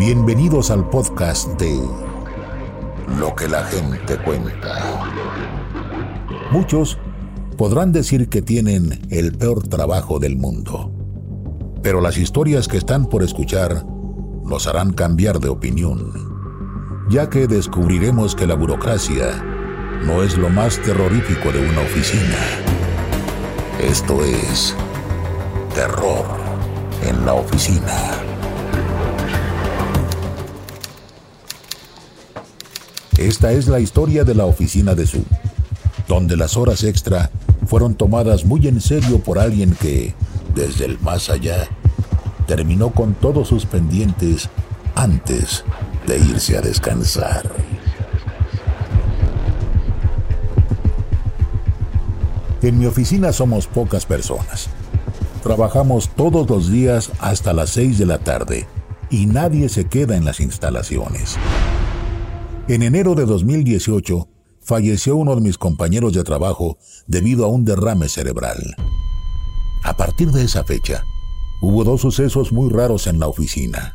Bienvenidos al podcast de Lo que la gente cuenta. Muchos podrán decir que tienen el peor trabajo del mundo, pero las historias que están por escuchar los harán cambiar de opinión, ya que descubriremos que la burocracia no es lo más terrorífico de una oficina. Esto es terror en la oficina. Esta es la historia de la oficina de Su, donde las horas extra fueron tomadas muy en serio por alguien que, desde el más allá, terminó con todos sus pendientes antes de irse a descansar. En mi oficina somos pocas personas. Trabajamos todos los días hasta las 6 de la tarde y nadie se queda en las instalaciones. En enero de 2018 falleció uno de mis compañeros de trabajo debido a un derrame cerebral. A partir de esa fecha, hubo dos sucesos muy raros en la oficina.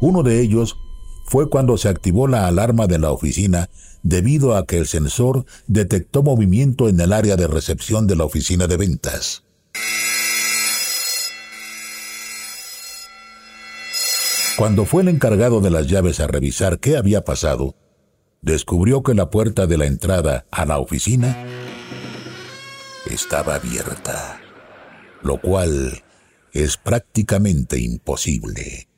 Uno de ellos fue cuando se activó la alarma de la oficina debido a que el sensor detectó movimiento en el área de recepción de la oficina de ventas. Cuando fue el encargado de las llaves a revisar qué había pasado, descubrió que la puerta de la entrada a la oficina estaba abierta, lo cual es prácticamente imposible,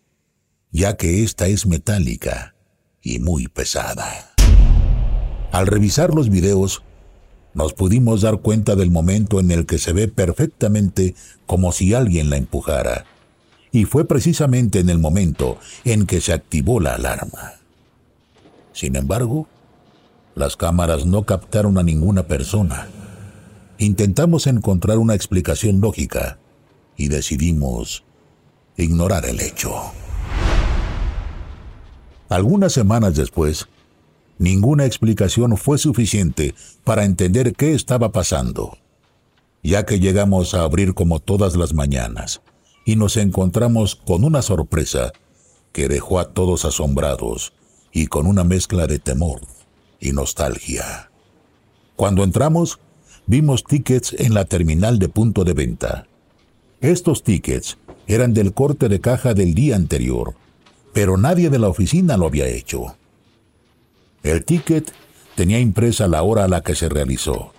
ya que esta es metálica y muy pesada. Al revisar los videos, nos pudimos dar cuenta del momento en el que se ve perfectamente como si alguien la empujara. Y fue precisamente en el momento en que se activó la alarma. Sin embargo, las cámaras no captaron a ninguna persona. Intentamos encontrar una explicación lógica y decidimos ignorar el hecho. Algunas semanas después, Ninguna explicación fue suficiente para entender qué estaba pasando, ya que llegamos a abrir como todas las mañanas y nos encontramos con una sorpresa que dejó a todos asombrados y con una mezcla de temor y nostalgia. Cuando entramos, vimos tickets en la terminal de punto de venta. Estos tickets eran del corte de caja del día anterior, pero nadie de la oficina lo había hecho. El ticket tenía impresa la hora a la que se realizó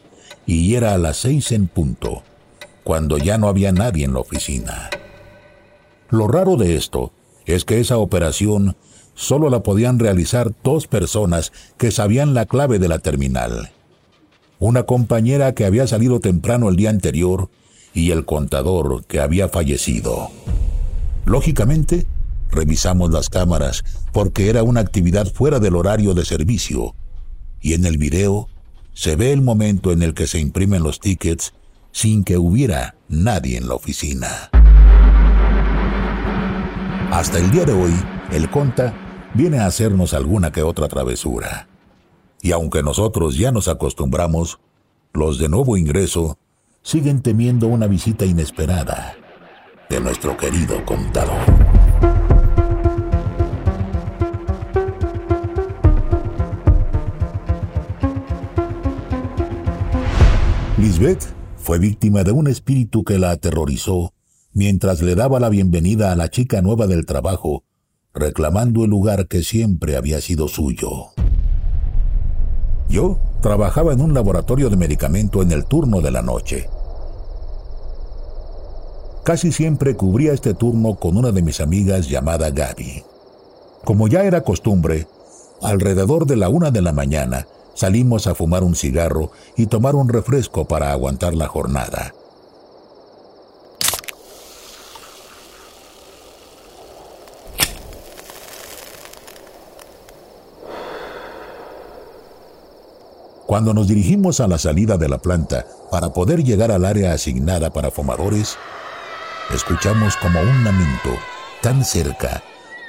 y era a las seis en punto, cuando ya no había nadie en la oficina. Lo raro de esto es que esa operación solo la podían realizar dos personas que sabían la clave de la terminal. Una compañera que había salido temprano el día anterior y el contador que había fallecido. Lógicamente, Revisamos las cámaras porque era una actividad fuera del horario de servicio. Y en el video se ve el momento en el que se imprimen los tickets sin que hubiera nadie en la oficina. Hasta el día de hoy, el conta viene a hacernos alguna que otra travesura. Y aunque nosotros ya nos acostumbramos, los de nuevo ingreso siguen temiendo una visita inesperada de nuestro querido contador. Lisbeth fue víctima de un espíritu que la aterrorizó mientras le daba la bienvenida a la chica nueva del trabajo, reclamando el lugar que siempre había sido suyo. Yo trabajaba en un laboratorio de medicamento en el turno de la noche. Casi siempre cubría este turno con una de mis amigas llamada Gaby. Como ya era costumbre, alrededor de la una de la mañana, Salimos a fumar un cigarro y tomar un refresco para aguantar la jornada. Cuando nos dirigimos a la salida de la planta para poder llegar al área asignada para fumadores, escuchamos como un lamento tan cerca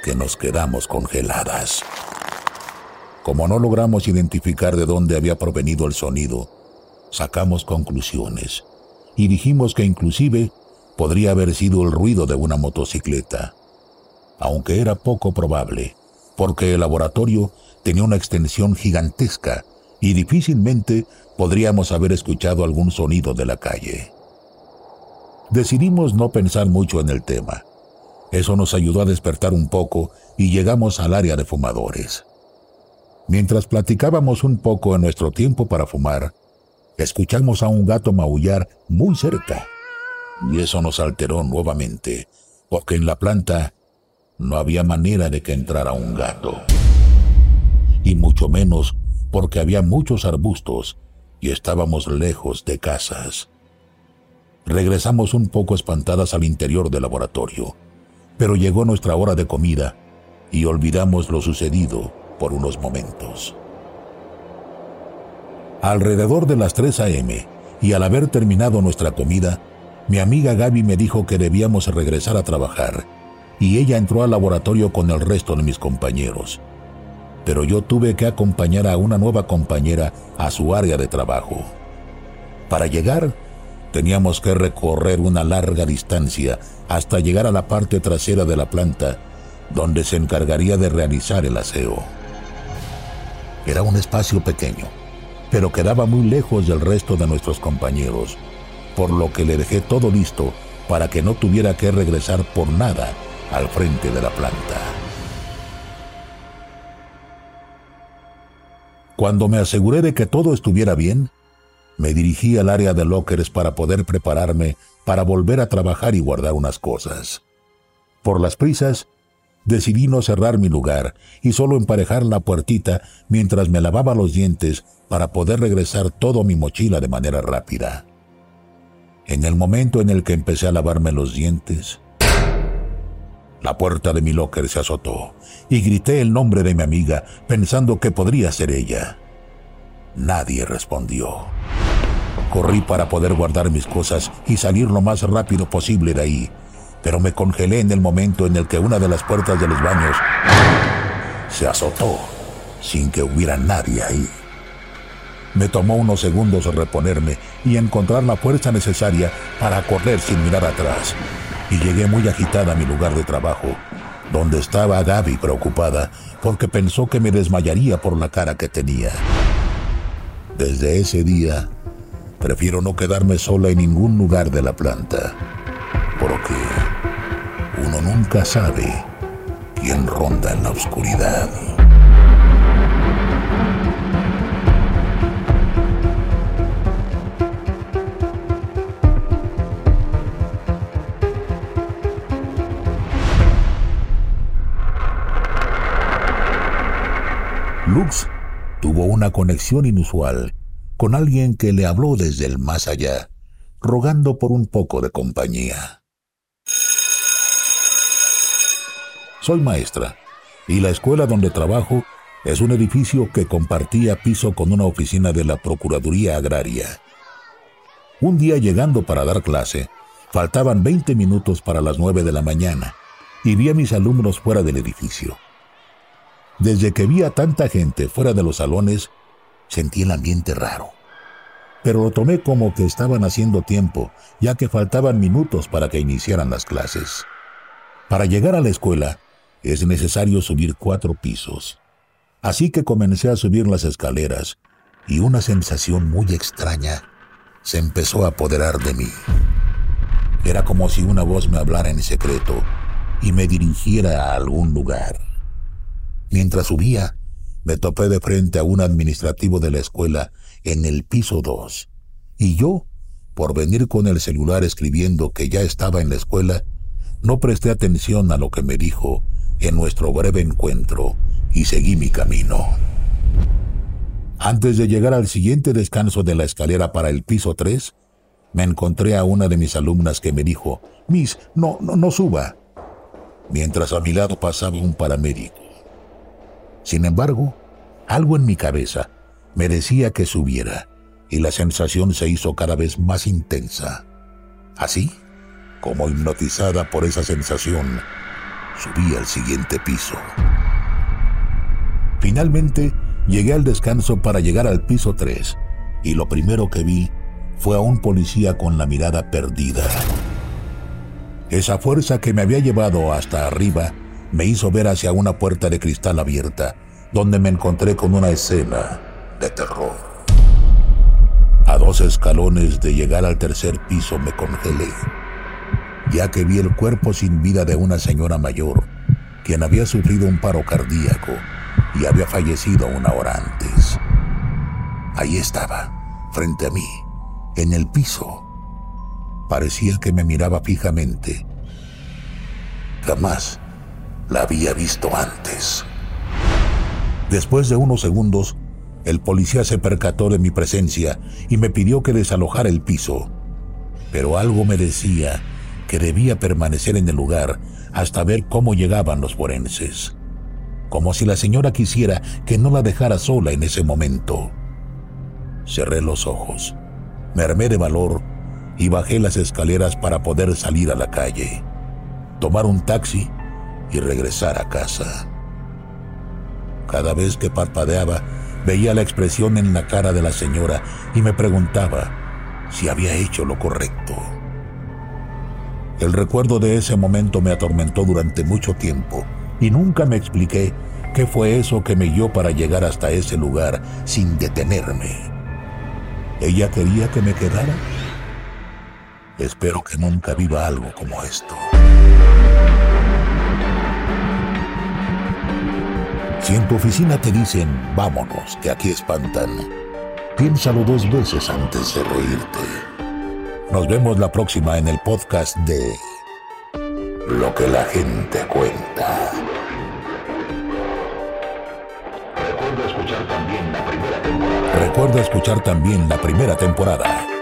que nos quedamos congeladas. Como no logramos identificar de dónde había provenido el sonido, sacamos conclusiones y dijimos que inclusive podría haber sido el ruido de una motocicleta. aunque era poco probable, porque el laboratorio tenía una extensión gigantesca y difícilmente podríamos haber escuchado algún sonido de la calle. Decidimos no pensar mucho en el tema. Eso nos ayudó a despertar un poco y llegamos al área de fumadores. Mientras platicábamos un poco en nuestro tiempo para fumar, escuchamos a un gato maullar muy cerca. Y eso nos alteró nuevamente, porque en la planta no había manera de que entrara un gato. Y mucho menos porque había muchos arbustos y estábamos lejos de casas. Regresamos un poco espantadas al interior del laboratorio, pero llegó nuestra hora de comida y olvidamos lo sucedido por unos momentos. Alrededor de las 3 a.m. y al haber terminado nuestra comida, mi amiga Gaby me dijo que debíamos regresar a trabajar y ella entró al laboratorio con el resto de mis compañeros. Pero yo tuve que acompañar a una nueva compañera a su área de trabajo. Para llegar, teníamos que recorrer una larga distancia hasta llegar a la parte trasera de la planta, donde se encargaría de realizar el aseo. Era un espacio pequeño, pero quedaba muy lejos del resto de nuestros compañeros, por lo que le dejé todo listo para que no tuviera que regresar por nada al frente de la planta. Cuando me aseguré de que todo estuviera bien, me dirigí al área de lockers para poder prepararme para volver a trabajar y guardar unas cosas. Por las prisas, decidí no cerrar mi lugar y solo emparejar la puertita mientras me lavaba los dientes para poder regresar todo mi mochila de manera rápida. En el momento en el que empecé a lavarme los dientes, la puerta de mi locker se azotó y grité el nombre de mi amiga pensando que podría ser ella. Nadie respondió. Corrí para poder guardar mis cosas y salir lo más rápido posible de ahí, pero me congelé en el momento en el que una de las puertas de los baños se azotó sin que hubiera nadie ahí. Me tomó unos segundos reponerme y encontrar la fuerza necesaria para correr sin mirar atrás y llegué muy agitada a mi lugar de trabajo, donde estaba Gaby preocupada porque pensó que me desmayaría por la cara que tenía. Desde ese día, prefiero no quedarme sola en ningún lugar de la planta, porque uno nunca sabe quién ronda en la oscuridad. Lux tuvo una conexión inusual con alguien que le habló desde el más allá, rogando por un poco de compañía. Soy maestra y la escuela donde trabajo es un edificio que compartía piso con una oficina de la Procuraduría Agraria. Un día llegando para dar clase, faltaban 20 minutos para las 9 de la mañana y vi a mis alumnos fuera del edificio. Desde que vi a tanta gente fuera de los salones, sentí el ambiente raro. Pero lo tomé como que estaban haciendo tiempo, ya que faltaban minutos para que iniciaran las clases. Para llegar a la escuela es necesario subir cuatro pisos. Así que comencé a subir las escaleras y una sensación muy extraña se empezó a apoderar de mí. Era como si una voz me hablara en secreto y me dirigiera a algún lugar. Mientras subía, me topé de frente a un administrativo de la escuela en el piso 2. Y yo, por venir con el celular escribiendo que ya estaba en la escuela, no presté atención a lo que me dijo en nuestro breve encuentro y seguí mi camino. Antes de llegar al siguiente descanso de la escalera para el piso 3, me encontré a una de mis alumnas que me dijo, Miss, no, no, no suba. Mientras a mi lado pasaba un paramédico. Sin embargo, algo en mi cabeza me decía que subiera y la sensación se hizo cada vez más intensa. Así, como hipnotizada por esa sensación, subí al siguiente piso. Finalmente, llegué al descanso para llegar al piso 3 y lo primero que vi fue a un policía con la mirada perdida. Esa fuerza que me había llevado hasta arriba me hizo ver hacia una puerta de cristal abierta, donde me encontré con una escena de terror. A dos escalones de llegar al tercer piso me congelé, ya que vi el cuerpo sin vida de una señora mayor, quien había sufrido un paro cardíaco y había fallecido una hora antes. Ahí estaba, frente a mí, en el piso. Parecía que me miraba fijamente. Jamás la había visto antes. Después de unos segundos, el policía se percató de mi presencia y me pidió que desalojara el piso. Pero algo me decía que debía permanecer en el lugar hasta ver cómo llegaban los forenses. Como si la señora quisiera que no la dejara sola en ese momento. Cerré los ojos, me armé de valor y bajé las escaleras para poder salir a la calle, tomar un taxi y regresar a casa. Cada vez que parpadeaba, veía la expresión en la cara de la señora y me preguntaba si había hecho lo correcto. El recuerdo de ese momento me atormentó durante mucho tiempo y nunca me expliqué qué fue eso que me guió para llegar hasta ese lugar sin detenerme. ¿Ella quería que me quedara? Espero que nunca viva algo como esto. Si en tu oficina te dicen, vámonos, que aquí espantan, piénsalo dos veces antes de reírte. Nos vemos la próxima en el podcast de Lo que la gente cuenta. Recuerda escuchar también la primera temporada. Recuerda escuchar también la primera temporada.